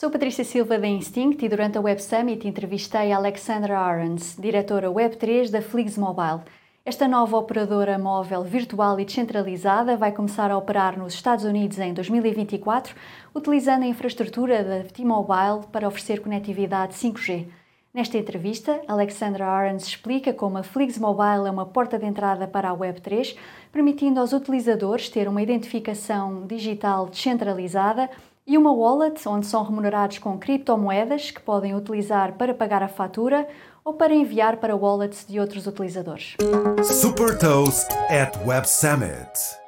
Sou Patrícia Silva da Instinct e durante a Web Summit entrevistei Alexandra Arons, diretora Web3 da Fligs Mobile. Esta nova operadora móvel virtual e descentralizada vai começar a operar nos Estados Unidos em 2024, utilizando a infraestrutura da T-Mobile para oferecer conectividade 5G. Nesta entrevista, Alexandra Arons explica como a Fligs Mobile é uma porta de entrada para a Web3, permitindo aos utilizadores ter uma identificação digital descentralizada e uma wallet onde são remunerados com criptomoedas que podem utilizar para pagar a fatura ou para enviar para wallets de outros utilizadores. Super Toast at Web Summit.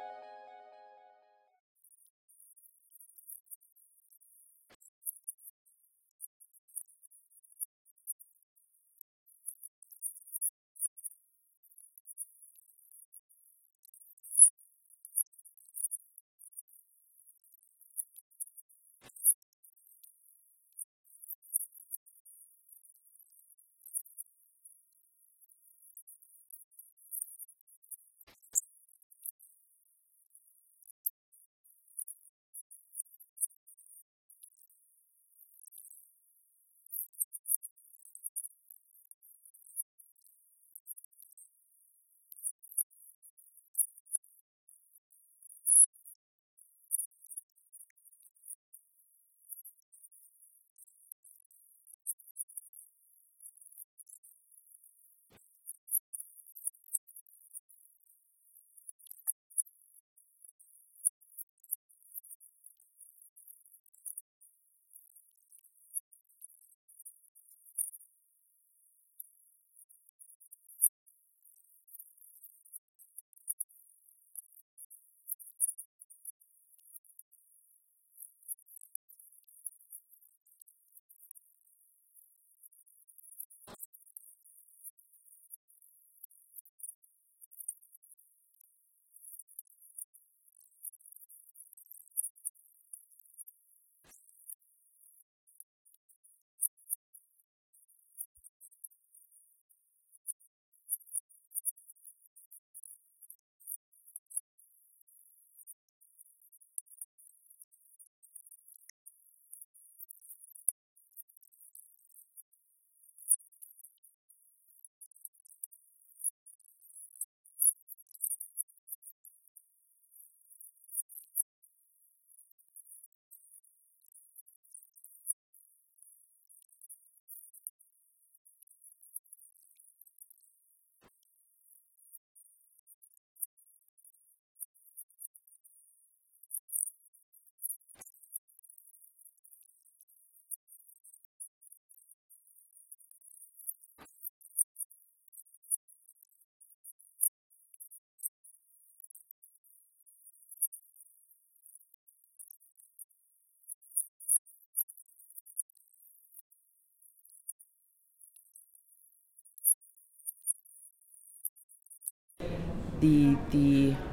The the